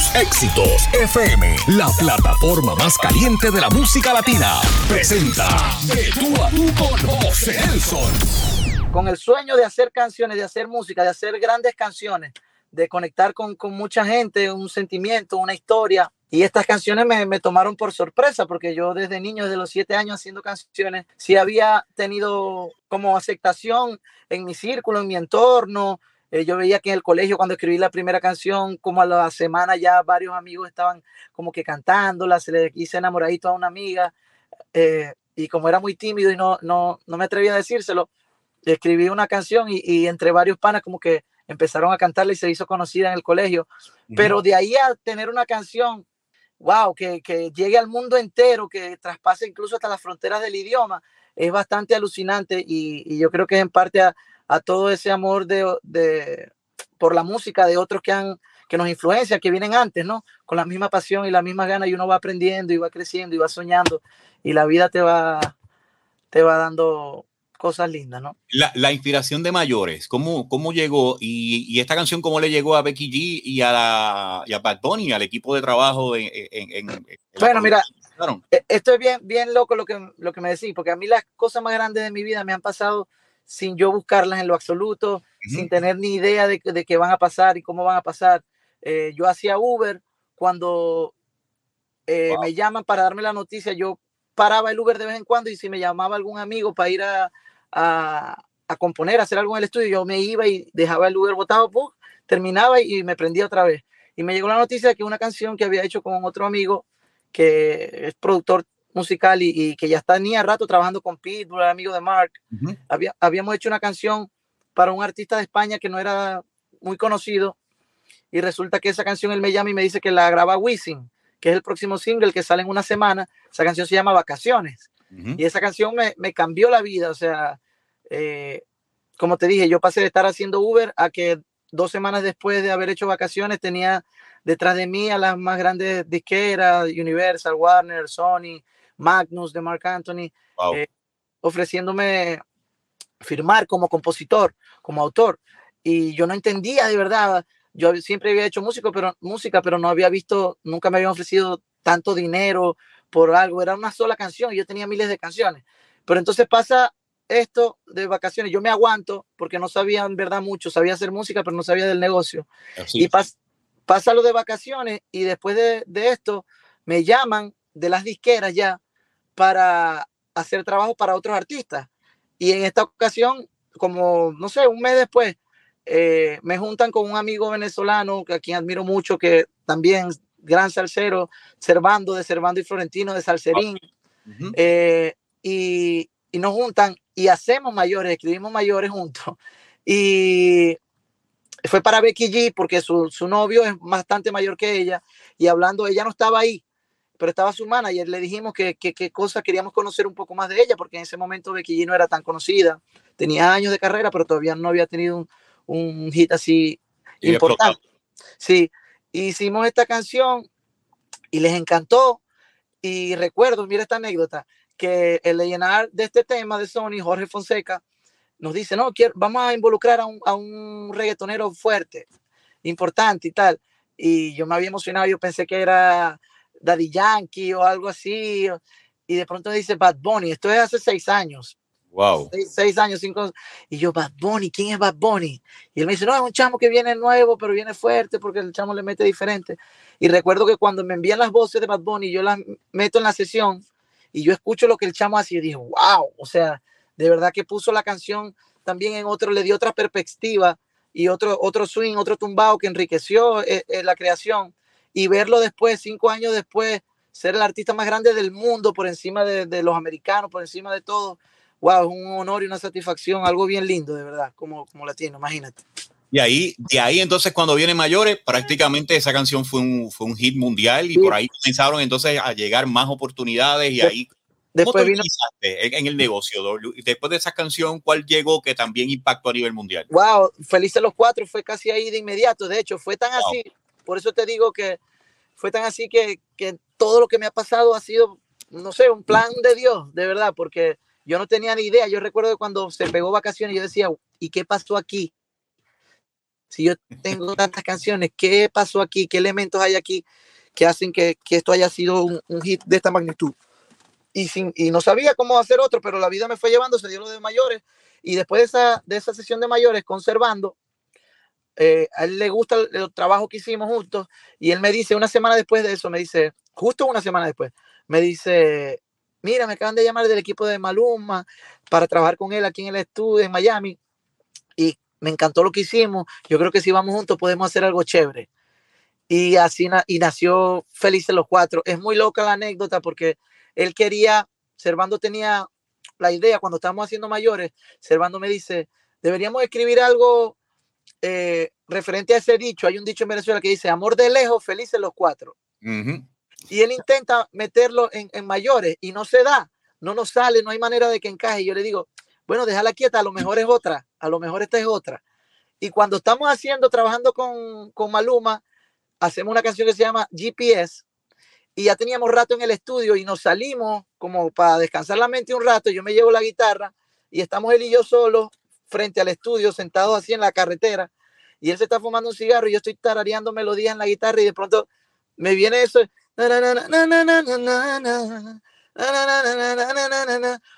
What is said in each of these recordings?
Tus éxitos FM, la plataforma más caliente de la música latina, presenta De tú a con José Nelson. Con el sueño de hacer canciones, de hacer música, de hacer grandes canciones, de conectar con, con mucha gente, un sentimiento, una historia. Y estas canciones me, me, tomaron por sorpresa porque yo desde niño, desde los siete años haciendo canciones, sí había tenido como aceptación en mi círculo, en mi entorno, eh, yo veía que en el colegio cuando escribí la primera canción, como a la semana ya varios amigos estaban como que cantándola, se le hice enamoradito a una amiga eh, y como era muy tímido y no, no, no me atrevía a decírselo, escribí una canción y, y, entre varios panas como que empezaron a cantarla y se hizo conocida en el colegio. Pero de ahí a tener una canción, wow, que, que llegue al mundo entero, que traspase incluso hasta las fronteras del idioma, es bastante alucinante y, y yo creo que es en parte a, a todo ese amor de, de, por la música de otros que, han, que nos influencian, que vienen antes, ¿no? Con la misma pasión y la misma gana y uno va aprendiendo y va creciendo y va soñando y la vida te va, te va dando cosas lindas, ¿no? La, la inspiración de mayores, ¿cómo, cómo llegó? Y, y, esta canción, ¿cómo le llegó a Becky G y a, la, y a Bad Bunny, al equipo de trabajo? En, en, en bueno, mira, e, esto es bien, bien loco lo que, lo que me decís, porque a mí las cosas más grandes de mi vida me han pasado sin yo buscarlas en lo absoluto, uh -huh. sin tener ni idea de, de qué van a pasar y cómo van a pasar. Eh, yo hacía Uber cuando eh, wow. me llaman para darme la noticia, yo paraba el Uber de vez en cuando y si me llamaba algún amigo para ir a, a, a componer, a hacer algo en el estudio, yo me iba y dejaba el Uber botado, ¡pum! terminaba y me prendía otra vez. Y me llegó la noticia de que una canción que había hecho con otro amigo que es productor musical y, y, que ya tenía rato trabajando con Pitbull, amigo de Mark. Uh -huh. Había, habíamos hecho una canción para un artista de España que no era muy conocido y resulta que esa canción él me llama y me dice que la graba Wisin, que es el próximo single que sale en una semana. Esa canción se llama Vacaciones uh -huh. y esa canción me, me, cambió la vida. O sea, eh, como te dije, yo pasé de estar haciendo Uber a que dos semanas después de haber hecho vacaciones tenía detrás de mí a las más grandes disqueras, Universal, Warner, Sony, Magnus de Mark Anthony, wow. eh, ofreciéndome firmar como compositor, como autor. Y yo no entendía de verdad. Yo siempre había hecho música, pero, música, pero no había visto, nunca me habían ofrecido tanto dinero por algo. Era una sola canción y yo tenía miles de canciones. Pero entonces pasa esto de vacaciones. Yo me aguanto porque no sabía en verdad mucho. Sabía hacer música, pero no sabía del negocio. Así. Y pas, pasa lo de vacaciones y después de, de esto me llaman de las disqueras ya para hacer trabajo para otros artistas. Y en esta ocasión, como, no sé, un mes después, eh, me juntan con un amigo venezolano, a quien admiro mucho, que también gran salsero, Servando, de Servando y Florentino, de Salserín. Uh -huh. eh, y, y, nos juntan y hacemos mayores, escribimos mayores juntos. Y fue para Becky G, porque su, su novio es bastante mayor que ella. Y hablando, ella no estaba ahí, pero estaba su manager, le dijimos que qué cosa queríamos conocer un poco más de ella, porque en ese momento Becky G no era tan conocida, tenía años de carrera, pero todavía no había tenido un, un hit así y importante. Sí, hicimos esta canción y les encantó, y recuerdo, mira esta anécdota, que el llenar de este tema de Sony, Jorge Fonseca, nos dice, no, quiero, vamos a involucrar a un, a un reggaetonero fuerte, importante y tal, y yo me había emocionado, yo pensé que era Daddy Yankee o algo así. Y de pronto dice Bad Bunny. Esto es hace seis años. Wow. Seis, seis, años, cinco. Y yo, Bad Bunny, ¿quién es Bad Bunny? Y él me dice, no, es un chamo que viene nuevo, pero viene fuerte porque el chamo le mete diferente. Y recuerdo que cuando me envían las voces de Bad Bunny, yo las meto en la sesión y yo escucho lo que el chamo hace y digo, wow. O sea, de verdad que puso la canción también en otro, le dio otra perspectiva y otro, otro swing, otro tumbado que enriqueció eh, eh, la creación y verlo después, cinco años después, ser el artista más grande del mundo por encima de, de los americanos, por encima de todo, wow, es un honor y una satisfacción, algo bien lindo, de verdad, como, como latino, imagínate. Y ahí, de ahí entonces cuando viene Mayores, prácticamente esa canción fue un, fue un hit mundial y sí. por ahí comenzaron entonces a llegar más oportunidades y de, ahí... Después vino... en, en el negocio? Después de esa canción, ¿cuál llegó que también impactó a nivel mundial? Wow, Felices los Cuatro fue casi ahí de inmediato, de hecho, fue tan wow. así por eso te digo que fue tan así que, que todo lo que me ha pasado ha sido, no sé, un plan de Dios, de verdad, porque yo no tenía ni idea. Yo recuerdo cuando se pegó vacaciones, yo decía, ¿y qué pasó aquí? Si yo tengo tantas canciones, ¿qué pasó aquí? ¿Qué elementos hay aquí que hacen que, que esto haya sido un, hit de esta magnitud? Y, sin, y no sabía cómo hacer otro, pero la vida me fue llevando, se dio lo de mayores. Y después de esa, de esa sesión de mayores, conservando, eh, a él le gusta el, trabajo que hicimos juntos. Y él me dice, una semana después de eso, me dice, justo una semana después, me dice, mira, me acaban de llamar del equipo de Maluma para trabajar con él aquí en el estudio en Miami. Y me encantó lo que hicimos. Yo creo que si vamos juntos podemos hacer algo chévere. Y así na y nació Felices los Cuatro. Es muy loca la anécdota porque él quería, Servando tenía la idea cuando estábamos haciendo mayores, Servando me dice, deberíamos escribir algo eh, referente a ese dicho. Hay un dicho en Venezuela que dice, amor de lejos, felices los cuatro. Uh -huh. Y él intenta meterlo en, en mayores y no se da, no nos sale, no hay manera de que encaje. Y yo le digo, bueno, déjala quieta, a lo mejor es otra, a lo mejor esta es otra. Y cuando estamos haciendo, trabajando con, con Maluma, hacemos una canción que se llama GPS y ya teníamos rato en el estudio y nos salimos como para descansar la mente un rato. Yo me llevo la guitarra y estamos él y yo solos frente al estudio, sentados así en la carretera y él se está fumando un cigarro y yo estoy tarareando melodías en la guitarra y de pronto me viene eso.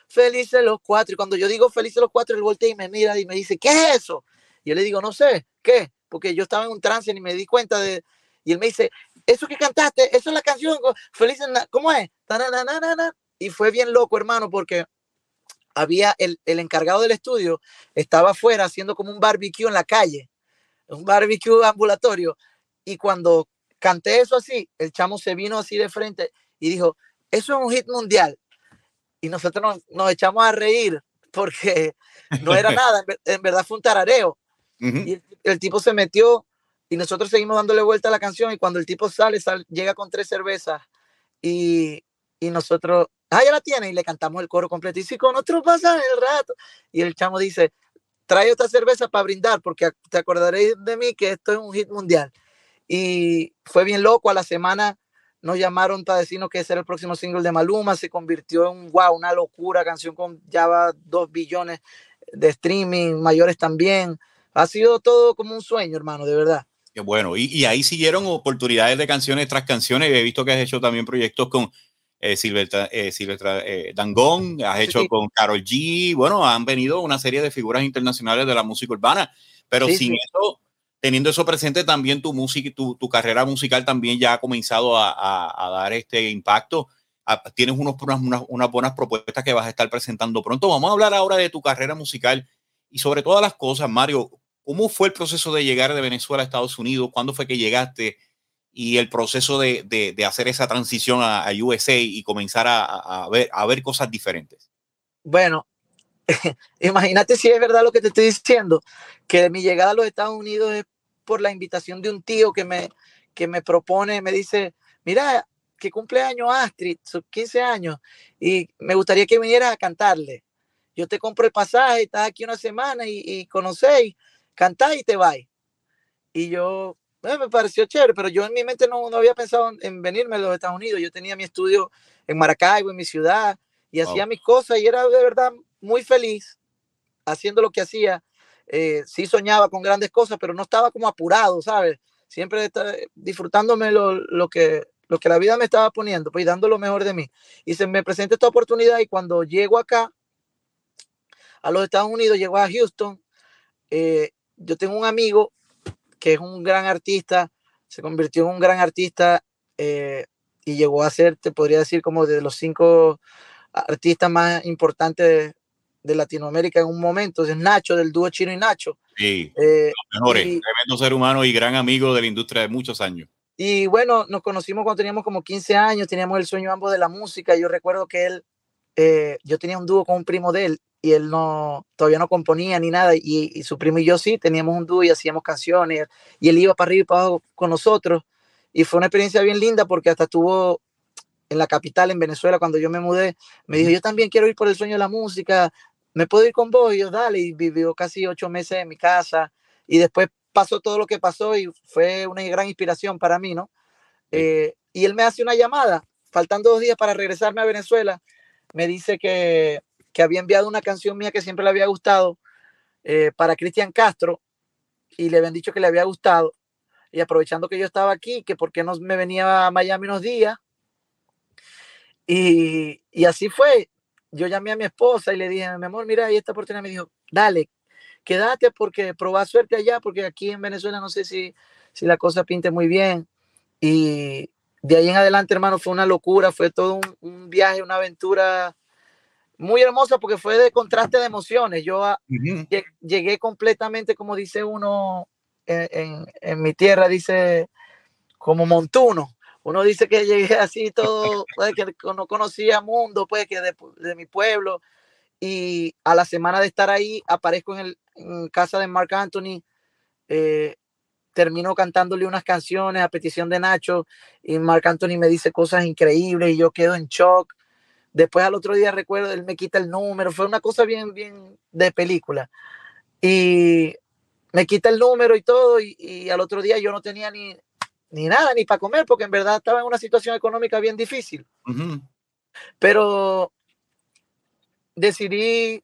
Felices los cuatro. Y cuando yo digo felices los cuatro, él voltea y me mira y me dice, ¿qué es eso? Y yo le digo, no sé, ¿qué? Porque yo estaba en un trance y me di cuenta de... Y él me dice, eso que cantaste, eso es la canción, felices, ¿cómo es? Y fue bien loco, hermano, porque había el, el encargado del estudio, estaba afuera haciendo como un barbecue en la calle, un barbecue ambulatorio. Y cuando canté eso así, el chamo se vino así de frente y dijo, eso es un hit mundial. Y nosotros nos, nos echamos a reír porque no era nada, en, verdad fue un tarareo. Uh -huh. Y el, el, tipo se metió y nosotros seguimos dándole vuelta a la canción y cuando el tipo sale, sale llega con tres cervezas y, y nosotros, ah, ya la tiene y le cantamos el coro completo y si con otro pasa el rato. Y el chamo dice, trae otra cerveza para brindar porque te acordaréis de mí que esto es un hit mundial. Y fue bien loco, a la semana nos llamaron para decirnos que ese era el próximo single de Maluma, se convirtió en wow, una locura, canción con ya va dos billones de streaming, mayores también. Ha sido todo como un sueño, hermano, de verdad. Qué bueno. Y, y, ahí siguieron oportunidades de canciones tras canciones. He visto que has hecho también proyectos con eh, Silvestra, eh, eh, Dangón, has hecho sí. con Carol G. Bueno, han venido una serie de figuras internacionales de la música urbana. Pero sí, sin sí. eso, teniendo eso presente, también tu música, tu, tu carrera musical también ya ha comenzado a, a, a dar este impacto. A, tienes unos, unas, unas buenas propuestas que vas a estar presentando pronto. Vamos a hablar ahora de tu carrera musical y sobre todas las cosas, Mario, ¿Cómo fue el proceso de llegar de Venezuela a Estados Unidos? ¿Cuándo fue que llegaste? Y el proceso de, de, de hacer esa transición a, a USA y comenzar a, a, ver, a ver cosas diferentes. Bueno, imagínate si es verdad lo que te estoy diciendo, que mi llegada a los Estados Unidos es por la invitación de un tío que me, que me propone, me dice, mira, que cumpleaños Astrid, sus 15 años, y me gustaría que vinieras a cantarle. Yo te compro el pasaje, estás aquí una semana y, y conocéis cantás y te vas. Y yo, me pareció chévere, pero yo en mi mente no, no había pensado en, en, venirme a los Estados Unidos. Yo tenía mi estudio en Maracaibo, en mi ciudad, y hacía mis cosas y era de verdad muy feliz haciendo lo que hacía. Eh, sí soñaba con grandes cosas, pero no estaba como apurado, ¿sabes? Siempre disfrutándome lo, lo, que, lo que la vida me estaba poniendo, pues dando lo mejor de mí. Y se me presenta esta oportunidad y cuando llego acá, a los Estados Unidos, llego a Houston, eh, yo tengo un amigo que es un gran artista, se convirtió en un gran artista eh, y llegó a ser, te podría decir, como de los cinco artistas más importantes de, de Latinoamérica en un momento, es Nacho, del dúo Chino y Nacho. Sí, eh, los mejores, y, tremendo ser humano y gran amigo de la industria de muchos años. Y bueno, nos conocimos cuando teníamos como 15 años, teníamos el sueño ambos de la música. Yo recuerdo que él, eh, yo tenía un dúo con un primo de él y él no, todavía no componía ni nada, y, y, su primo y yo sí, teníamos un dúo y hacíamos canciones, y él iba para arriba y para abajo con nosotros, y fue una experiencia bien linda porque hasta estuvo en la capital, en Venezuela, cuando yo me mudé, me dijo, yo también quiero ir por el sueño de la música, ¿me puedo ir con vos? Y yo, dale, y vivió casi ocho meses en mi casa, y después pasó todo lo que pasó y fue una gran inspiración para mí, ¿no? Sí. Eh, y él me hace una llamada, faltando dos días para regresarme a Venezuela, me dice que que había enviado una canción mía que siempre le había gustado eh, para Cristian Castro y le habían dicho que le había gustado. Y aprovechando que yo estaba aquí, que por qué no me venía a Miami unos días. Y, y así fue. Yo llamé a mi esposa y le dije, mi amor, mira, ahí esta oportunidad me dijo, dale, quédate porque probá suerte allá, porque aquí en Venezuela no sé si, si la cosa pinte muy bien. Y de ahí en adelante, hermano, fue una locura, fue todo un, viaje, una aventura muy hermosa porque fue de contraste de emociones. Yo ah, llegué completamente, como dice uno en, en, mi tierra, dice como montuno. Uno dice que llegué así todo, pues, que no conocía mundo, pues que de, de mi pueblo, y a la semana de estar ahí aparezco en, el, casa de Mark Anthony, eh, termino cantándole unas canciones a petición de Nacho y Mark Anthony me dice cosas increíbles y yo quedo en shock. Después al otro día recuerdo, él me quita el número, fue una cosa bien, bien de película. Y me quita el número y todo y, al otro día yo no tenía ni, ni nada, ni para comer, porque en verdad estaba en una situación económica bien difícil. Pero decidí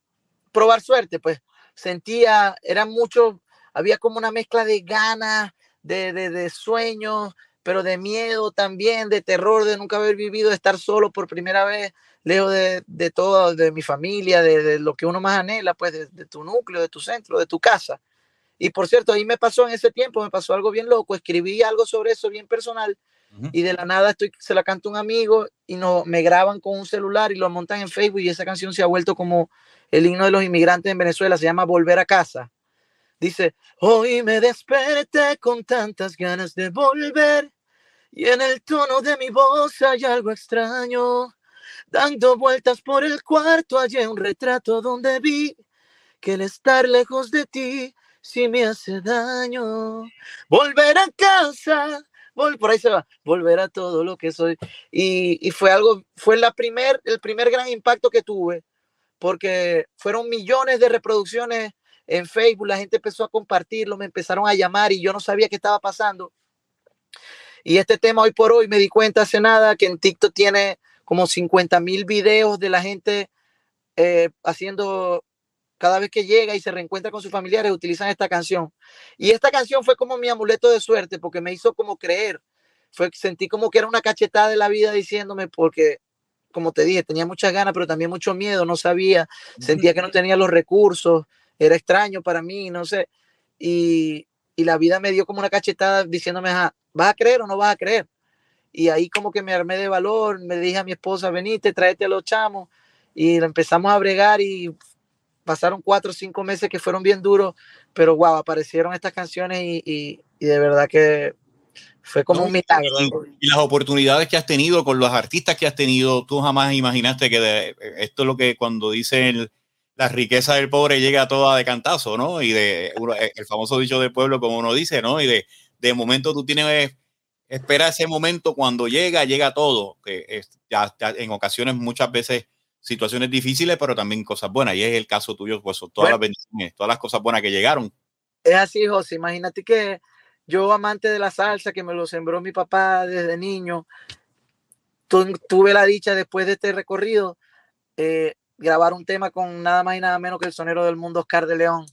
probar suerte, pues sentía, era mucho, había como una mezcla de ganas, de, de, de sueños, pero de miedo también, de terror, de nunca haber vivido, de estar solo por primera vez, lejos de, de todo, de mi familia, de, de, lo que uno más anhela, pues de, de, tu núcleo, de tu centro, de tu casa. Y por cierto, ahí me pasó en ese tiempo, me pasó algo bien loco, escribí algo sobre eso bien personal y de la nada estoy, se la canta un amigo y no, me graban con un celular y lo montan en Facebook y esa canción se ha vuelto como el himno de los inmigrantes en Venezuela, se llama Volver a casa. Dice, hoy me desperté con tantas ganas de volver y en el tono de mi voz hay algo extraño. Dando vueltas por el cuarto hallé un retrato donde vi que el estar lejos de ti sí me hace daño. Volver a casa por ahí se va, volver a todo lo que soy. Y, y fue algo, fue la primer, el primer gran impacto que tuve, porque fueron millones de reproducciones en Facebook, la gente empezó a compartirlo, me empezaron a llamar y yo no sabía qué estaba pasando. Y este tema hoy por hoy me di cuenta hace nada que en TikTok tiene como 50 mil videos de la gente eh, haciendo cada vez que llega y se reencuentra con sus familiares, utilizan esta canción. Y esta canción fue como mi amuleto de suerte, porque me hizo como creer. Fue, sentí como que era una cachetada de la vida diciéndome, porque, como te dije, tenía muchas ganas, pero también mucho miedo, no sabía, sentía que no tenía los recursos, era extraño para mí, no sé. Y, y la vida me dio como una cachetada diciéndome, ¿vas a creer o no vas a creer? Y ahí como que me armé de valor, me dije a mi esposa, venite, tráete a los chamos, y empezamos a bregar y pasaron cuatro o cinco meses que fueron bien duros, pero wow, aparecieron estas canciones y, y, de verdad que fue como un milagro. Y, las oportunidades que has tenido con los artistas que has tenido, tú jamás imaginaste que esto es lo que cuando dicen la riqueza del pobre llega toda de cantazo, ¿no? Y de el famoso dicho del pueblo, como uno dice, ¿no? Y de, de momento tú tienes, espera ese momento cuando llega, llega todo, que es, ya en ocasiones muchas veces situaciones difíciles, pero también cosas buenas. Y es el caso tuyo, pues todas las bendiciones, todas las cosas buenas que llegaron. Es así, José. Imagínate que yo, amante de la salsa, que me lo sembró mi papá desde niño, tuve la dicha después de este recorrido, eh, grabar un tema con nada más y nada menos que el sonero del mundo, Oscar de León.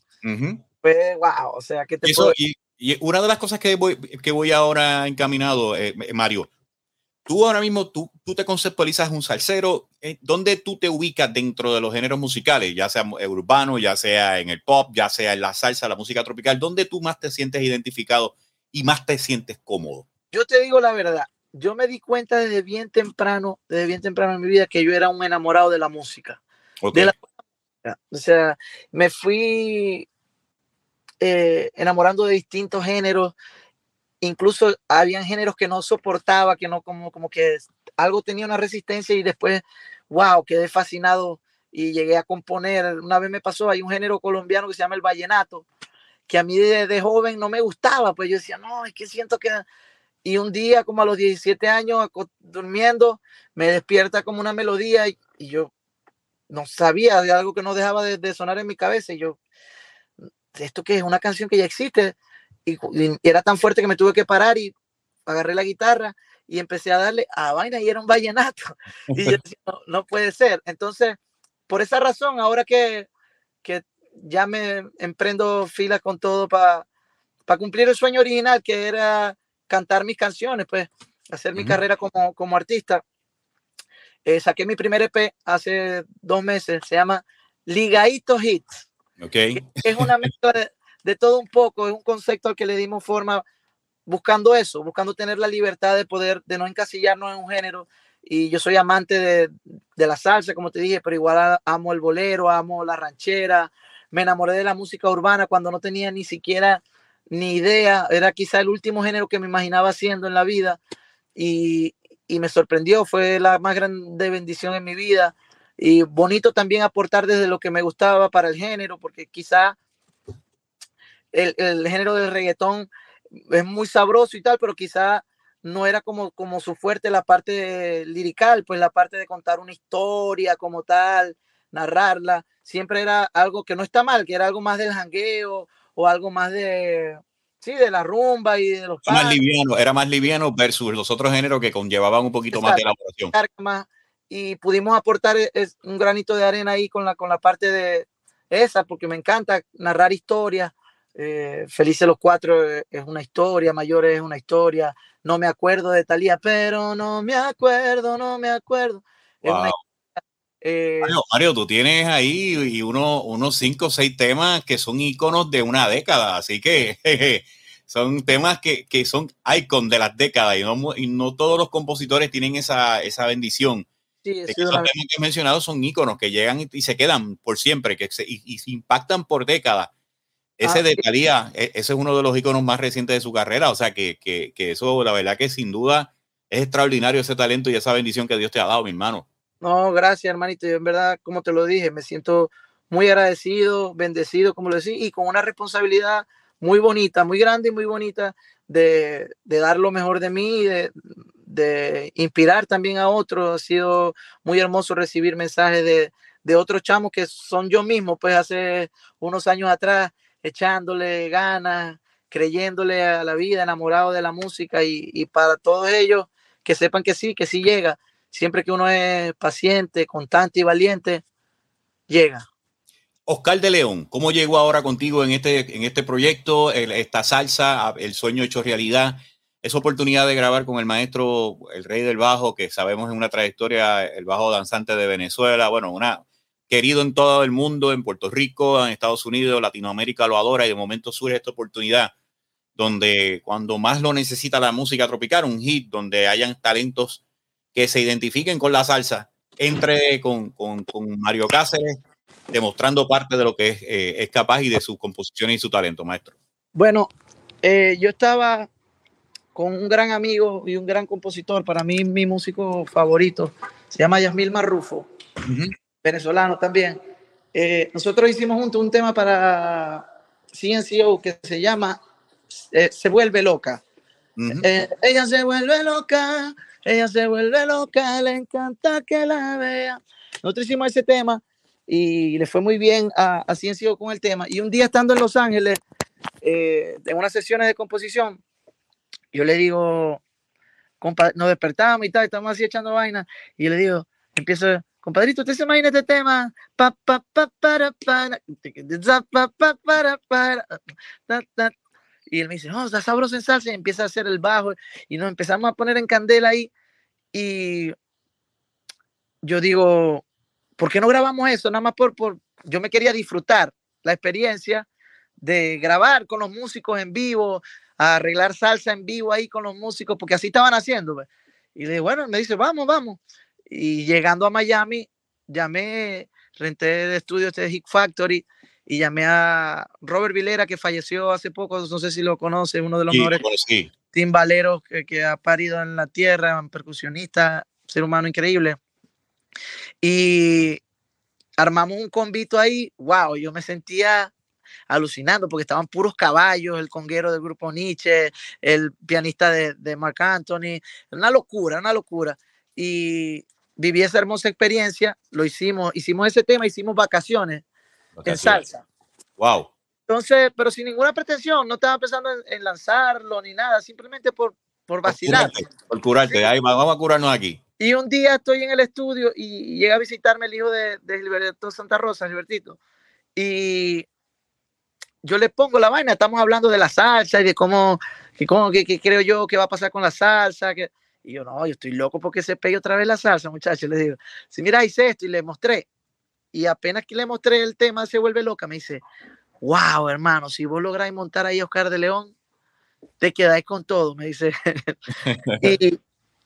Pues, wow, o sea, que te y, y, una de las cosas que voy, que voy ahora encaminado, eh, Mario, Tú ahora mismo, tú, tú te conceptualizas un salsero, eh, ¿dónde tú te ubicas dentro de los géneros musicales, ya sea urbano, ya sea en el pop, ya sea en la salsa, la música tropical? ¿Dónde tú más te sientes identificado y más te sientes cómodo? Yo te digo la verdad, yo me di cuenta desde bien temprano, desde bien temprano en mi vida, que yo era un enamorado de la música. O sea, me fui eh, enamorando de distintos géneros incluso habían géneros que no soportaba, que no como, como que algo tenía una resistencia y después, wow, quedé fascinado y llegué a componer. Una vez me pasó, hay un género colombiano que se llama el vallenato, que a mí de, joven no me gustaba, pues yo decía, no, es que siento que... Y un día, como a los 17 años, durmiendo, me despierta como una melodía y, yo no sabía de algo que no dejaba de, de sonar en mi cabeza. Y yo, esto que es una canción que ya existe, y, era tan fuerte que me tuve que parar y agarré la guitarra y empecé a darle a vaina y era un vallenato. Y yo decía, no, puede ser. Entonces, por esa razón, ahora que, que ya me emprendo fila con todo para para cumplir el sueño original que era cantar mis canciones, pues hacer mi carrera como, como artista. Eh, saqué mi primer EP hace dos meses, se llama Ligaito Hits. Okay. Es una mezcla de, de, todo un poco, es un concepto al que le dimos forma buscando eso, buscando tener la libertad de poder, de no encasillarnos en un género. Y yo soy amante de, de la salsa, como te dije, pero igual amo el bolero, amo la ranchera, me enamoré de la música urbana cuando no tenía ni siquiera ni idea, era quizá el último género que me imaginaba haciendo en la vida y, y me sorprendió, fue la más grande bendición en mi vida. Y bonito también aportar desde lo que me gustaba para el género, porque quizá el, el género del reggaetón es muy sabroso y tal, pero quizá no era como, como su fuerte la parte lirical, pues la parte de contar una historia como tal, narrarla, siempre era algo que no está mal, que era algo más del jangueo o algo más de, sí, de la rumba y de los... Más liviano, era más liviano versus los otros géneros que conllevaban un poquito más de elaboración. Y pudimos aportar e, un granito de arena ahí con la, con la parte de esa, porque me encanta narrar historias. Eh, Felices los Cuatro eh, es una historia, Mayores es una historia. No me acuerdo de Talía, pero no me acuerdo, no me acuerdo. Eh, Mario, tú tienes ahí uno, unos cinco o seis temas que son iconos de una década, así que son temas que, que, son icon de las décadas y no, y no todos los compositores tienen esa, esa bendición. Sí, de que esos temas que he mencionado son iconos que llegan y, se quedan por siempre, que se, y, se impactan por décadas. Ese ah, de Talía, e, ese es uno de los iconos más recientes de su carrera, o sea que, que, que eso, la verdad que sin duda es extraordinario ese talento y esa bendición que Dios te ha dado, mi hermano. No, gracias, hermanito. Yo en verdad, como te lo dije, me siento muy agradecido, bendecido, como lo decía, y con una responsabilidad muy bonita, muy grande y muy bonita de, de dar lo mejor de mí, de, de, inspirar también a otros. Ha sido muy hermoso recibir mensajes de, de otros chamos que son yo mismo, pues hace unos años atrás, echándole ganas, creyéndole a la vida, enamorado de la música y, y para todos ellos que sepan que sí, que sí llega siempre que uno es paciente, constante y valiente, llega. Oscar de León, ¿cómo llegó ahora contigo en este, en este proyecto, esta salsa, el sueño hecho realidad? Esa oportunidad de grabar con el maestro, el rey del bajo, que sabemos en una trayectoria, el bajo danzante de Venezuela, bueno, una querido en todo el mundo, en Puerto Rico, en Estados Unidos, Latinoamérica lo adora y de momento surge esta oportunidad donde cuando más lo necesita la música tropical, un hit donde hayan talentos que se identifiquen con la salsa, entre con, con, con Mario Cáceres, demostrando parte de lo que es, eh, es, capaz y de sus composiciones y su talento, maestro. Bueno, eh, yo estaba con un gran amigo y un gran compositor, para mí mi músico favorito, se llama Yasmil Marrufo, uh -huh. venezolano también. Eh, nosotros hicimos juntos un tema para CNCO que se llama eh, Se vuelve loca. Uh -huh. ella se vuelve loca, ella se vuelve loca, le encanta que la vea. Nosotros hicimos ese tema y le fue muy bien a, a Ciencio con el tema. Y un día estando en Los Ángeles, eh, en unas sesiones de composición, yo le digo, nos despertamos y tal, estamos así echando vaina, y yo le digo, empiezo, compadrito, ¿usted se imagina este tema? Pa, pa, pa, para, para, pa, pa, para, para, ta, ta, y él me dice, no, está sabroso en salsa, y empieza a hacer el bajo, y nos empezamos a poner en candela ahí, y yo digo, ¿por qué no grabamos eso? Nada más por, por, yo me quería disfrutar la experiencia de grabar con los músicos en vivo, arreglar salsa en vivo ahí con los músicos, porque así estaban haciendo. Pues. Y le bueno, me dice, vamos, vamos. Y llegando a Miami, llamé, renté de estudios de Hit Factory, y llamé a Robert Vilera, que falleció hace poco, no sé si lo conoce, uno de los sí, mejores sí. timbaleros que, que, ha parido en la tierra, un percusionista, ser humano increíble. Y armamos un convito ahí, wow, yo me sentía alucinando porque estaban puros caballos, el conguero del grupo Nietzsche, el pianista de, de Mark Anthony, una locura, una locura. Y viví esa hermosa experiencia, lo hicimos, hicimos ese tema, hicimos vacaciones en salsa. Wow. Entonces, pero sin ninguna pretensión, no estaba pensando en, en lanzarlo ni nada, simplemente por, por vacilar. Por curarte. Sí. Ahí, vamos a curarnos aquí. Y un día estoy en el estudio y llega a visitarme el hijo de, de Gilberto Santa Rosa, Gilbertito, y yo le pongo la vaina, estamos hablando de la salsa y de cómo, que, cómo que, creo yo que va a pasar con la salsa. Que, y yo, no, yo estoy loco porque se pegue otra vez la salsa, muchachos. Le digo, si mira, hice esto y le mostré. Y apenas que le mostré el tema, se vuelve loca. Me dice, wow, hermano, si vos lográis montar ahí a Oscar de León, te quedáis con todo, me dice. y,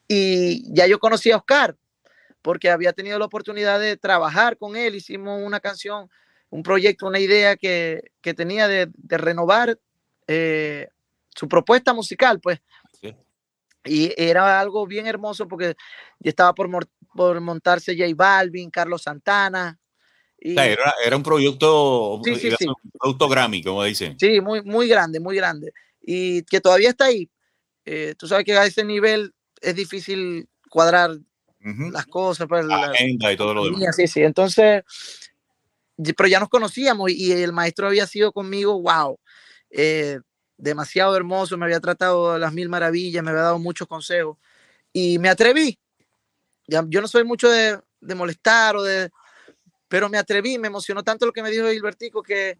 y ya yo conocí a Oscar, porque había tenido la oportunidad de trabajar con él. Hicimos una canción, un proyecto, una idea que, que tenía de, de renovar eh, su propuesta musical, pues. Y era algo bien hermoso porque ya estaba por, por montarse J Balvin, Carlos Santana, era, un proyecto, producto Grammy, como dicen. Sí, muy, muy grande, muy grande. Y que todavía está ahí. Eh, tú sabes que a ese nivel es difícil cuadrar las cosas. Pues, la, agenda y todo lo demás. Sí, sí. Entonces, pero ya nos conocíamos y, el maestro había sido conmigo, wow, eh, demasiado hermoso, me había tratado las mil maravillas, me había dado muchos consejos y me atreví. yo no soy mucho de, de molestar o de, pero me atreví, me emocionó tanto lo que me dijo Gilbertico que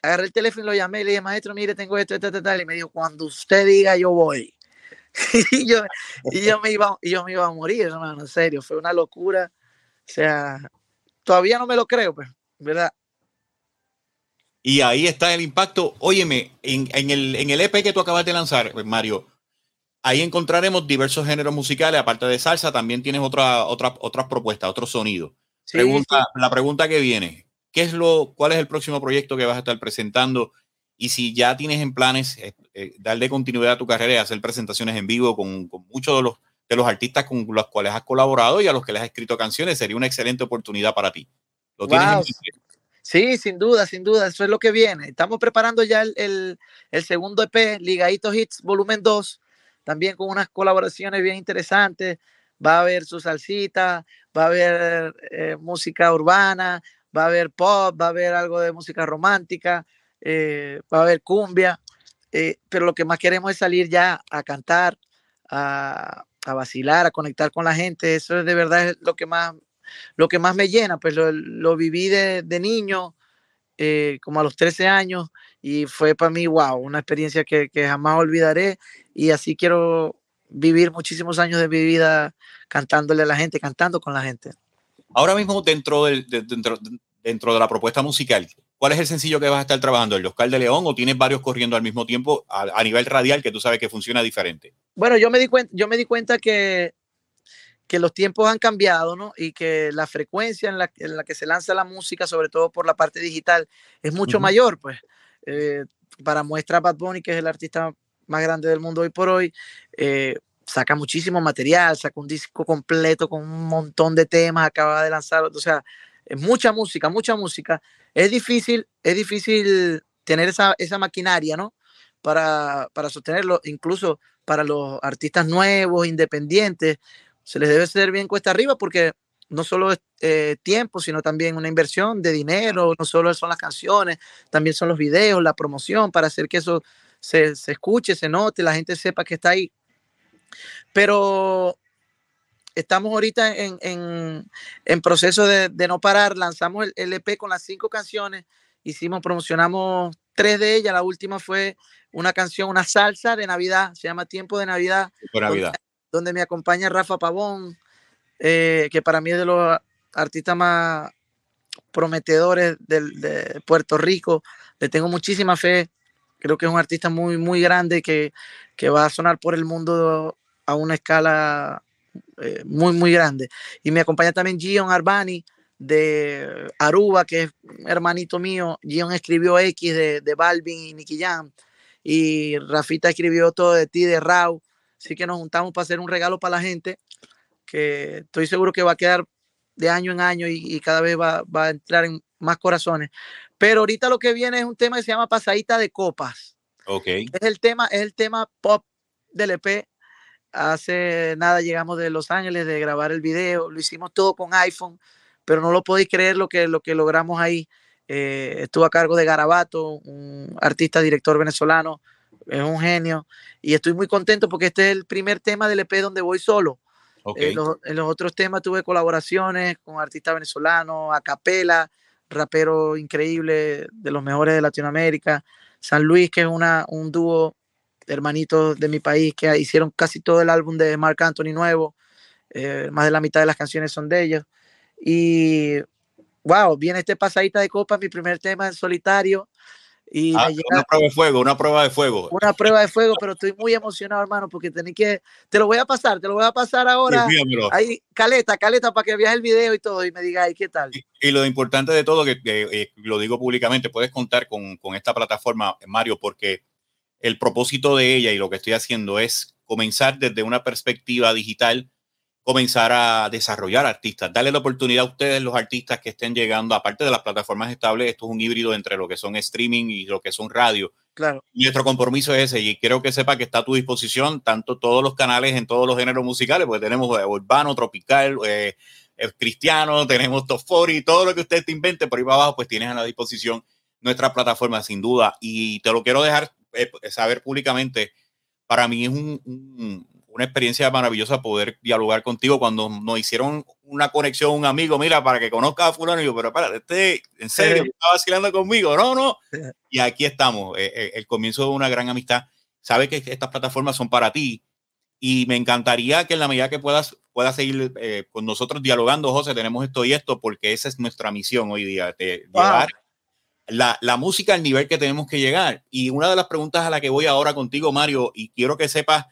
agarré el teléfono y lo llamé y le dije, maestro, mire, tengo esto, esto, esto, y me dijo, cuando usted diga, yo voy. y, yo, y, yo me iba, y yo me iba a morir, hermano, en serio, fue una locura. O sea, todavía no me lo creo, pues, ¿verdad? Y ahí está el impacto. Óyeme, en, el, en el EP que tú acabas de lanzar, Mario, ahí encontraremos diversos géneros musicales, aparte de salsa, también tienes otra, otra, otras propuestas, otros sonidos. Pregunta, La pregunta que viene, ¿qué es lo, ¿cuál es el próximo proyecto que vas a estar presentando? Y si ya tienes en planes eh, eh, darle continuidad a tu carrera y hacer presentaciones en vivo con, muchos de los, de los artistas con los cuales has colaborado y a los que les has escrito canciones, sería una excelente oportunidad para ti. ¿Lo Sí, sin duda, sin duda, eso es lo que viene. Estamos preparando ya el, el, segundo EP, Ligadito Hits Volumen 2, también con unas colaboraciones bien interesantes. Va a haber su salsita, va a haber eh, música urbana, va a haber pop, va a haber algo de música romántica, eh, va a haber cumbia, eh, pero lo que más queremos es salir ya a cantar, a, vacilar, a conectar con la gente. Eso es de verdad lo que más, lo que más me llena, pues lo, viví de, de niño, como a los 13 años, y fue para mí, wow, una experiencia que jamás olvidaré, y así quiero vivir muchísimos años de mi vida cantándole a la gente, cantando con la gente. Ahora mismo dentro, de, dentro, dentro de la propuesta musical, ¿cuál es el sencillo que vas a estar trabajando? ¿El Oscar de León o tienes varios corriendo al mismo tiempo a, nivel radial que tú sabes que funciona diferente? Bueno, yo me di cuenta, yo me di cuenta que, que los tiempos han cambiado, ¿no? Y que la frecuencia en la, en la, que se lanza la música, sobre todo por la parte digital, es mucho mayor, pues. Eh, para muestra Bad Bunny, que es el artista más grande del mundo hoy por hoy, eh, saca muchísimo material, saca un disco completo con un montón de temas, acaba de lanzar, o sea, mucha música, mucha música. Es difícil, es difícil tener esa, esa maquinaria, ¿no? Para, para sostenerlo, incluso para los artistas nuevos, independientes, se les debe ser bien cuesta arriba porque no solo es eh, tiempo, sino también una inversión de dinero, no solo son las canciones, también son los videos, la promoción para hacer que eso se, se escuche, se note, la gente sepa que está ahí. Pero estamos ahorita en, proceso de, no parar. Lanzamos el, LP con las cinco canciones. Hicimos, promocionamos tres de ellas. La última fue una canción, una salsa de Navidad. Se llama Tiempo de Navidad. Donde, me acompaña Rafa Pavón, eh, que para mí es de los artistas más prometedores de Puerto Rico. Le tengo muchísima fe. Creo que es un artista muy, muy grande que, que va a sonar por el mundo a una escala eh, muy, muy grande. Y me acompaña también Gion Arbani de Aruba, que es hermanito mío. Gion escribió X de, de Balvin y Nicky Jam. Y Rafita escribió todo de ti, de Rau. Así que nos juntamos para hacer un regalo para la gente, que estoy seguro que va a quedar de año en año y, cada vez va, va, a entrar en más corazones. Pero ahorita lo que viene es un tema que se llama Pasadita de Copas. Ok. Es el tema, es el tema pop del EP Hace nada llegamos de Los Ángeles de grabar el video, lo hicimos todo con iPhone, pero no lo podéis creer lo que, lo que logramos ahí. Eh, estuvo a cargo de Garabato, un artista, director venezolano, es un genio, y estoy muy contento porque este es el primer tema del EP donde voy solo. Eh, en los otros temas tuve colaboraciones con artistas venezolanos, a capela, rapero increíble, de los mejores de Latinoamérica. San Luis, que es una, un dúo hermanitos de mi país que hicieron casi todo el álbum de Mark Anthony nuevo. Eh, más de la mitad de las canciones son de ellos. Y wow, viene este pasadita de copa, mi primer tema en solitario. Y ah, una prueba de fuego, una prueba de fuego. Una prueba de fuego, pero estoy muy emocionado, hermano, porque tenés que. Te lo voy a pasar, te lo voy a pasar ahora. ahí, caleta, caleta, para que veas el video y todo y me digas, ¿qué tal? Y, lo importante de todo, que, eh, lo digo públicamente, puedes contar con, con esta plataforma, Mario, porque el propósito de ella y lo que estoy haciendo es comenzar desde una perspectiva digital comenzar a desarrollar artistas, darle la oportunidad a ustedes, los artistas que estén llegando, aparte de las plataformas estables, esto es un híbrido entre lo que son streaming y lo que son radio. Claro. Nuestro compromiso es ese, y quiero que sepa que está a tu disposición tanto todos los canales en todos los géneros musicales, porque tenemos eh, urbano, tropical, eh, eh, cristiano, tenemos y todo lo que usted te invente por ahí para abajo, pues tienes a la disposición nuestra plataforma, sin duda. Y te lo quiero dejar saber públicamente. Para mí es un una experiencia maravillosa poder dialogar contigo cuando nos hicieron una conexión, un amigo, mira, para que conozca a fulano, y yo, pero para, este, en serio, estaba vacilando conmigo, no, no. Y aquí estamos, eh, eh, el comienzo de una gran amistad. Sabe que estas plataformas son para ti y me encantaría que en la medida que puedas, puedas seguir eh, con nosotros dialogando, José, tenemos esto y esto, porque esa es nuestra misión hoy día, de llevar la, la música al nivel que tenemos que llegar. Y una de las preguntas a la que voy ahora contigo, Mario, y quiero que sepas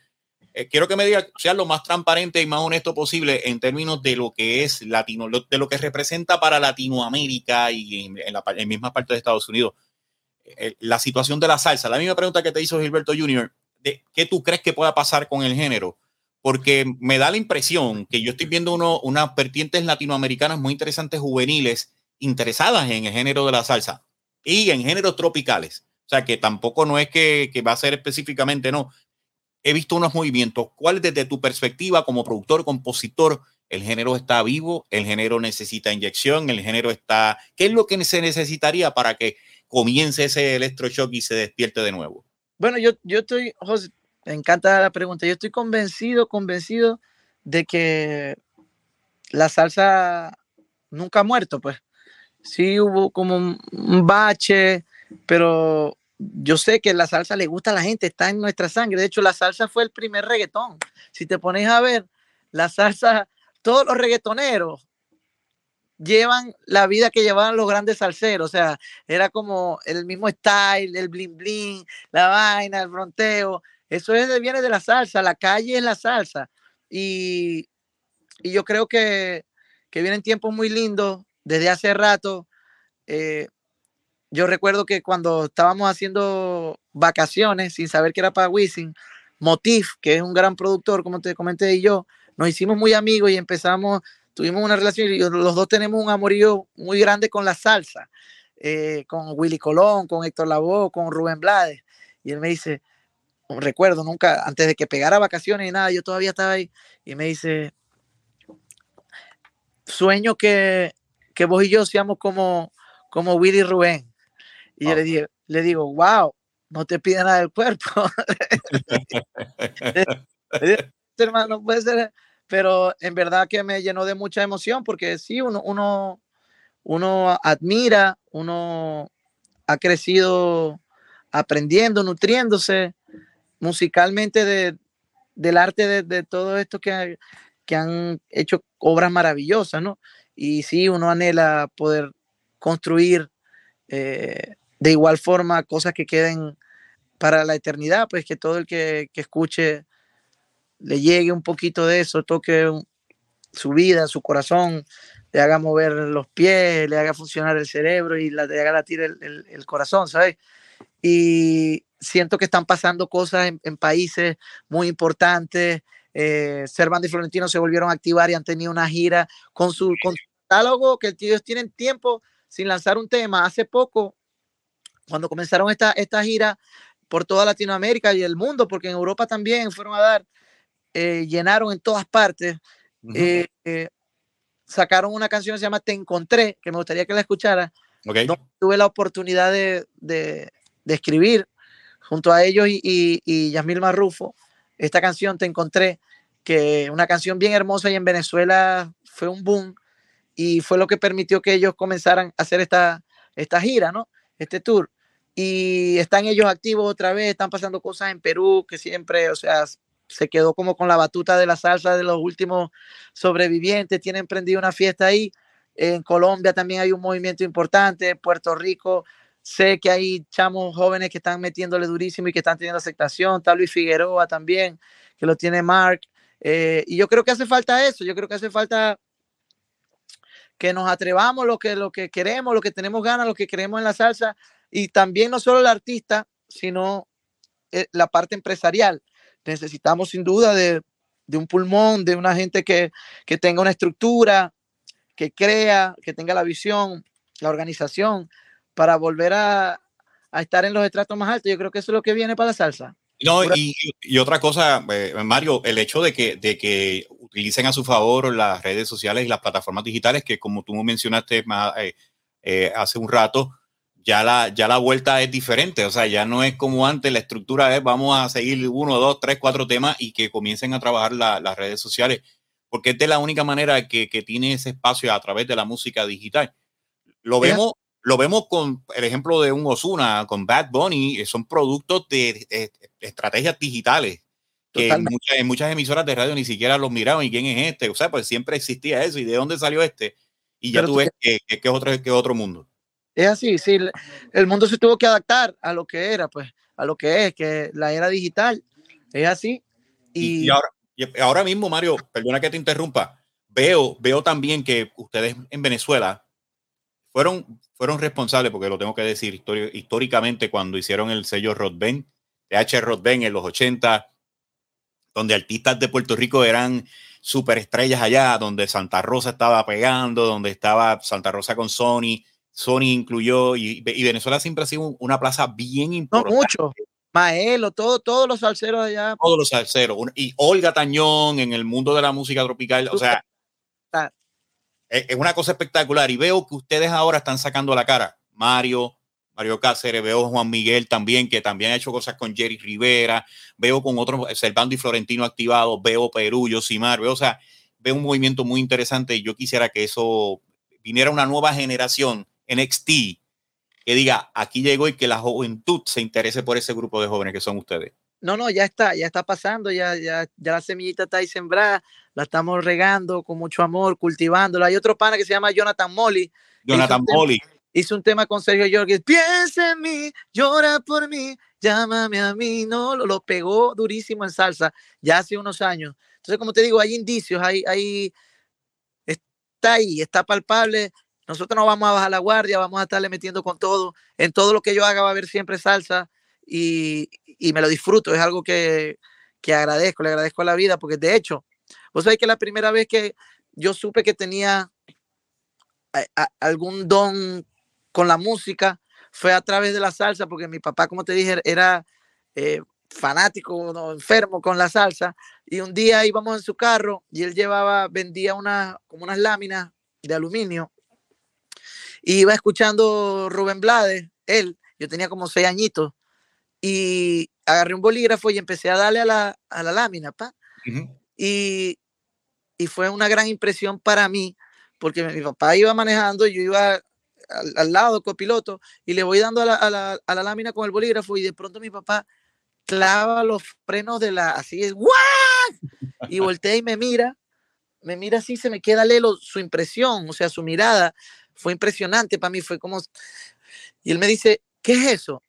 eh, quiero que me diga, sea lo más transparente y más honesto posible en términos de lo que es latino, de lo que representa para Latinoamérica y en, la misma parte de Estados Unidos. Eh, la situación de la salsa. La misma pregunta que te hizo Gilberto Jr., de qué tú crees que pueda pasar con el género. Porque me da la impresión que yo estoy viendo uno, unas vertientes latinoamericanas muy interesantes, juveniles, interesadas en el género de la salsa y en géneros tropicales. O sea, que tampoco no es que, que va a ser específicamente, no, he visto unos movimientos. ¿Cuál desde tu perspectiva como productor, compositor, el género está vivo, el género necesita inyección, el género está... ¿Qué es lo que se necesitaría para que comience ese electroshock y se despierte de nuevo? Bueno, yo, yo estoy, José, me encanta la pregunta, yo estoy convencido, convencido de que la salsa nunca ha muerto, pues. Sí hubo como un bache, pero yo sé que la salsa le gusta a la gente, está en nuestra sangre. De hecho, la salsa fue el primer reggaetón. Si te pones a ver, la salsa, todos los reggaetoneros llevan la vida que llevaban los grandes salseros. O sea, era como el mismo style, el bling bling, la vaina, el fronteo. Eso es, viene de la salsa, la calle es la salsa. Y, yo creo que, que vienen tiempos muy lindos desde hace rato. Eh, yo recuerdo que cuando estábamos haciendo vacaciones sin saber que era para Wisin, Motif, que es un gran productor, como te comenté, y yo, nos hicimos muy amigos y empezamos, tuvimos una relación y los dos tenemos un amorío muy grande con la salsa, eh, con Willy Colón, con Héctor Lavoe, con Rubén Blades. Y él me dice, recuerdo nunca, antes de que pegara vacaciones y nada, yo todavía estaba ahí, y me dice, sueño que, que vos y yo seamos como, como Willy Rubén y yo le, digo, le digo, wow, no te pide nada del cuerpo. hermano, puede ser, pero en verdad que me llenó de mucha emoción porque sí, uno, uno, uno admira, uno ha crecido aprendiendo, nutriéndose musicalmente de, del arte de, de todo esto que, que han hecho obras maravillosas, ¿no? Y sí, uno anhela poder construir eh, de igual forma, cosas que queden para la eternidad, pues que todo el que, escuche le llegue un poquito de eso, toque su vida, su corazón, le haga mover los pies, le haga funcionar el cerebro y le haga latir el, corazón, ¿sabes? Y siento que están pasando cosas en, países muy importantes. Eh, y Florentino se volvieron a activar y han tenido una gira con su, con su catálogo que ellos tienen tiempo sin lanzar un tema. Hace poco cuando comenzaron esta, esta gira por toda Latinoamérica y el mundo, porque en Europa también fueron a dar, eh, llenaron en todas partes. Eh, eh, sacaron una canción que se llama Te Encontré, que me gustaría que la escuchara. tuve la oportunidad de, de, escribir junto a ellos y, y, y Yasmil Marrufo esta canción Te Encontré, que una canción bien hermosa y en Venezuela fue un boom y fue lo que permitió que ellos comenzaran a hacer esta, esta gira, ¿no? Este tour. Y están ellos activos otra vez, están pasando cosas en Perú que siempre, o sea, se quedó como con la batuta de la salsa de los últimos sobrevivientes, tienen prendido una fiesta ahí. En Colombia también hay un movimiento importante, Puerto Rico, sé que hay chamos jóvenes que están metiéndole durísimo y que están teniendo aceptación, está Luis Figueroa también, que lo tiene Mark, eh, y yo creo que hace falta eso, yo creo que hace falta que nos atrevamos lo que, lo que queremos, lo que tenemos ganas, lo que queremos en la salsa, y también no solo el artista, sino eh, la parte empresarial. Necesitamos sin duda de, de un pulmón, de una gente que, que, tenga una estructura, que crea, que tenga la visión, la organización, para volver a, a estar en los estratos más altos. Yo creo que eso es lo que viene para la salsa. No, y, y, otra cosa, eh, Mario, el hecho de que, de que utilicen a su favor las redes sociales y las plataformas digitales, que como tú mencionaste más, eh, eh, hace un rato, ya la, ya la vuelta es diferente. O sea, ya no es como antes, la estructura es vamos a seguir uno, dos, tres, cuatro temas y que comiencen a trabajar la, las redes sociales, porque es de la única manera que, que, tiene ese espacio a través de la música digital. Lo vemos, lo vemos con el ejemplo de un Osuna, con Bad Bunny, eh, son productos de, de, estrategias digitales que en muchas, en muchas, emisoras de radio ni siquiera los miraban y quién es este, o sea, pues siempre existía eso y de dónde salió este y ya Pero tú ves que, que, que, es otro, que otro mundo. Es así, sí, el mundo se tuvo que adaptar a lo que era, pues, a lo que es, que la era digital, es así. Y, y ahora, y ahora mismo, Mario, perdona que te interrumpa, veo, veo también que ustedes en Venezuela fueron, fueron responsables, porque lo tengo que decir históricamente, cuando hicieron el sello Rodben, TH Rodben en los 80, donde artistas de Puerto Rico eran superestrellas allá, donde Santa Rosa estaba pegando, donde estaba Santa Rosa con Sony, Sony incluyó, y, y Venezuela siempre ha sido una plaza bien importante. No mucho. Maelo, todo, todos los salseros allá. Todos los salseros. Y Olga Tañón en el mundo de la música tropical. O sea, es una cosa espectacular y veo que ustedes ahora están sacando la cara. Mario, Mario Cáceres, veo Juan Miguel también, que también ha hecho cosas con Jerry Rivera, veo con otros, Servando y Florentino activados, veo Perú, Yosimar, veo, o sea, veo un movimiento muy interesante y yo quisiera que eso viniera una nueva generación NXT que diga, aquí llegó y que la juventud se interese por ese grupo de jóvenes que son ustedes. No, no, ya está, ya está pasando, ya, ya, ya la semillita está ahí sembrada, la estamos regando con mucho amor, cultivándola. Hay otro pana que se llama Jonathan Molly. Jonathan Molly. Hizo un tema con Sergio Yorgues, piensa en mí, llora por mí, llámame a mí, no, lo, lo, pegó durísimo en salsa ya hace unos años. Entonces, como te digo, hay indicios, hay, hay, está ahí, está palpable. Nosotros no vamos a bajar la guardia, vamos a estarle metiendo con todo. En todo lo que yo haga va a haber siempre salsa y, y me lo disfruto, es algo que, que agradezco, le agradezco a la vida, porque de hecho, vos sabés que la primera vez que yo supe que tenía algún don con la música fue a través de la salsa, porque mi papá, como te dije, era eh, fanático, ¿no? enfermo con la salsa, y un día íbamos en su carro y él llevaba, vendía una, como unas láminas de aluminio, y iba escuchando Rubén Blades, él, yo tenía como seis añitos, y agarré un bolígrafo y empecé a darle a la, a la lámina, pa. Uh -huh. y, y, fue una gran impresión para mí, porque mi papá iba manejando, yo iba al, al lado, copiloto, y le voy dando a la, a, la, a la, lámina con el bolígrafo, y de pronto mi papá clava los frenos de la, así es, ¡guau! Y voltea y me mira, me mira así, se me queda lelo su impresión, o sea, su mirada fue impresionante para mí, fue como, y él me dice, ¿qué es eso?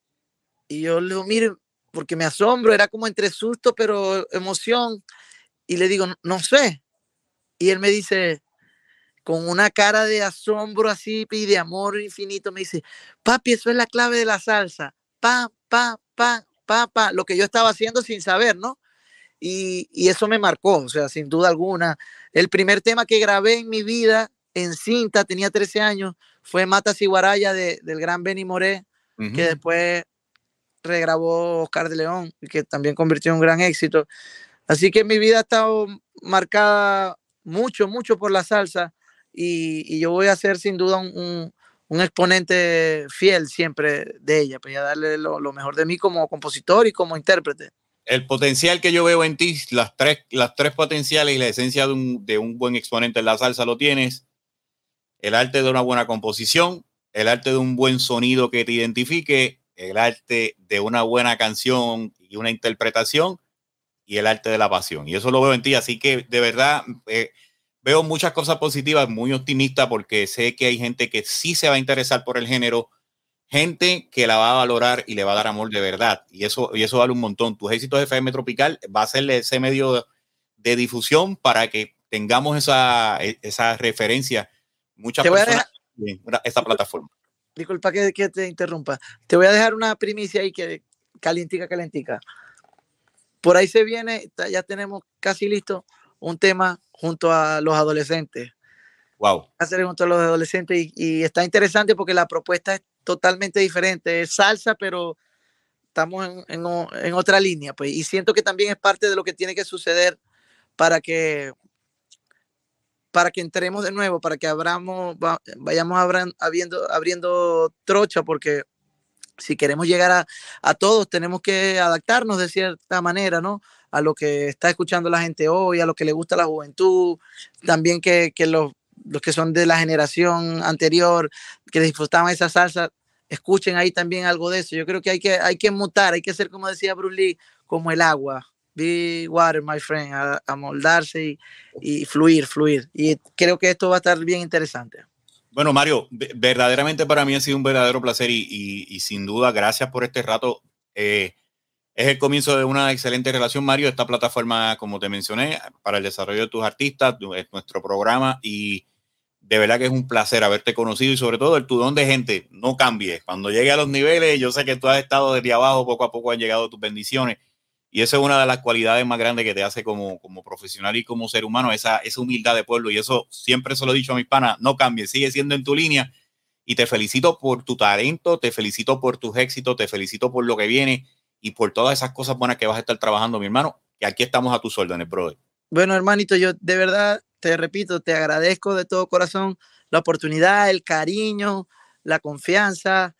Y yo le digo, mire, porque me asombro, era como entre susto, pero emoción. Y le digo, no sé. Y él me dice, con una cara de asombro así y de amor infinito, me dice, papi, eso es la clave de la salsa. Pa, pa, pa, pa, pa, lo que yo estaba haciendo sin saber, ¿no? Y, y eso me marcó, o sea, sin duda alguna. El primer tema que grabé en mi vida en cinta, tenía 13 años, fue Mata Ciguaraya de, del gran Benny Moré, uh -huh. que después regrabó Oscar de León, que también convirtió en un gran éxito. Así que mi vida ha estado marcada mucho, mucho por la salsa y, yo voy a ser sin duda un, exponente fiel siempre de ella, pues darle lo, lo, mejor de mí como compositor y como intérprete. El potencial que yo veo en ti, las tres, las tres potenciales y la esencia de un, de un buen exponente en la salsa lo tienes. el arte de una buena composición, el arte de un buen sonido que te identifique, el arte de una buena canción y una interpretación y el arte de la pasión. Y eso lo veo en ti. Así que de verdad eh, veo muchas cosas positivas, muy optimista porque sé que hay gente que sí se va a interesar por el género, gente que la va a valorar y le va a dar amor de verdad. Y eso, y eso vale un montón. Tus éxitos de FM Tropical va a ser ese medio de, difusión para que tengamos esa, e, esa referencia. Muchas personas en esta plataforma. Disculpa que, que, te interrumpa. Te voy a dejar una primicia ahí que calientica, calientica. Por ahí se viene, ya tenemos casi listo un tema junto a los adolescentes. Wow. Hacer junto a los adolescentes y, y, está interesante porque la propuesta es totalmente diferente. Es salsa, pero estamos en, en, en, otra línea. Pues, y siento que también es parte de lo que tiene que suceder para que para que entremos de nuevo, para que abramos, vayamos abriendo, abriendo trocha, porque si queremos llegar a, todos, tenemos que adaptarnos de cierta manera, ¿no? A lo que está escuchando la gente hoy, a lo que le gusta la juventud, también que, los que son de la generación anterior, que disfrutaban esa salsa, escuchen ahí también algo de eso. Yo creo que hay que, hay que mutar, hay que ser, como decía Bruce Lee, como el agua. Be water, my friend, a, moldarse y, y, fluir, fluir. Y creo que esto va a estar bien interesante. Bueno, Mario, verdaderamente para mí ha sido un verdadero placer y, y, y sin duda gracias por este rato. Eh, es el comienzo de una excelente relación, Mario. Esta plataforma, como te mencioné, para el desarrollo de tus artistas, es nuestro programa y de verdad que es un placer haberte conocido y sobre todo el tudón de gente. No cambies. Cuando llegue a los niveles, yo sé que tú has estado desde abajo, poco a poco han llegado tus bendiciones. Y esa es una de las cualidades más grandes que te hace como, como profesional y como ser humano, esa, esa humildad de pueblo. Y eso siempre se lo he dicho a mis panas, no cambies, sigue siendo en tu línea. Y te felicito por tu talento, te felicito por tus éxitos, te felicito por lo que viene y por todas esas cosas buenas que vas a estar trabajando, mi hermano. Y aquí estamos a tus órdenes, brother. Bueno, hermanito, yo de verdad te repito, te agradezco de todo corazón la oportunidad, el cariño, la confianza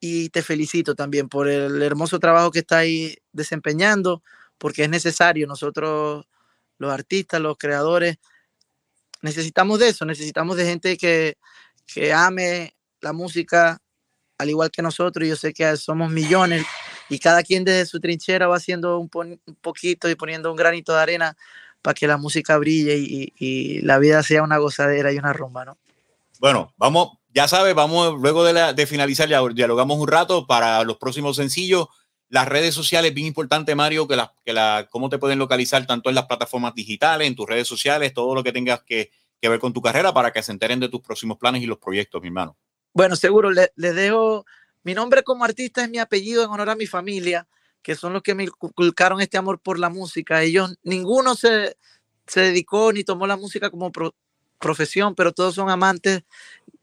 y te felicito también por el hermoso trabajo que estáis desempeñando, porque es necesario. Nosotros, los artistas, los creadores, necesitamos de eso, necesitamos de gente que, que ame la música al igual que nosotros. Yo sé que somos millones y cada quien desde su trinchera va haciendo un, un poquito y poniendo un granito de arena para que la música brille y, la vida sea una gozadera y una rumba, ¿no? Bueno, vamos, ya sabes, vamos luego de, finalizar, ya dialogamos un rato para los próximos sencillos. Las redes sociales, bien importante, Mario, que la, que la, cómo te pueden localizar tanto en las plataformas digitales, en tus redes sociales, todo lo que tengas que, que ver con tu carrera para que se enteren de tus próximos planes y los proyectos, mi hermano. Bueno, seguro, les le dejo, mi nombre como artista es mi apellido en honor a mi familia que son los que me inculcaron este amor por la música. Ellos, ninguno se, se dedicó ni tomó la música como profesión, pero todos son amantes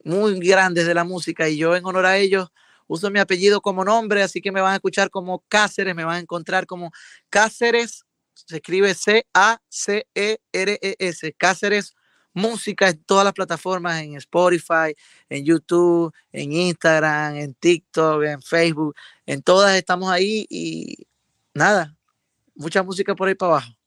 muy grandes de la música y yo en honor a ellos uso mi apellido como nombre, así que me van a escuchar como Cáceres, me van a encontrar como Cáceres, se escribe C-A-C-E-R-E-S, Cáceres música en todas las plataformas, en Spotify, en YouTube, en Instagram, en TikTok, en Facebook, en todas estamos ahí y nada, mucha música por ahí para abajo.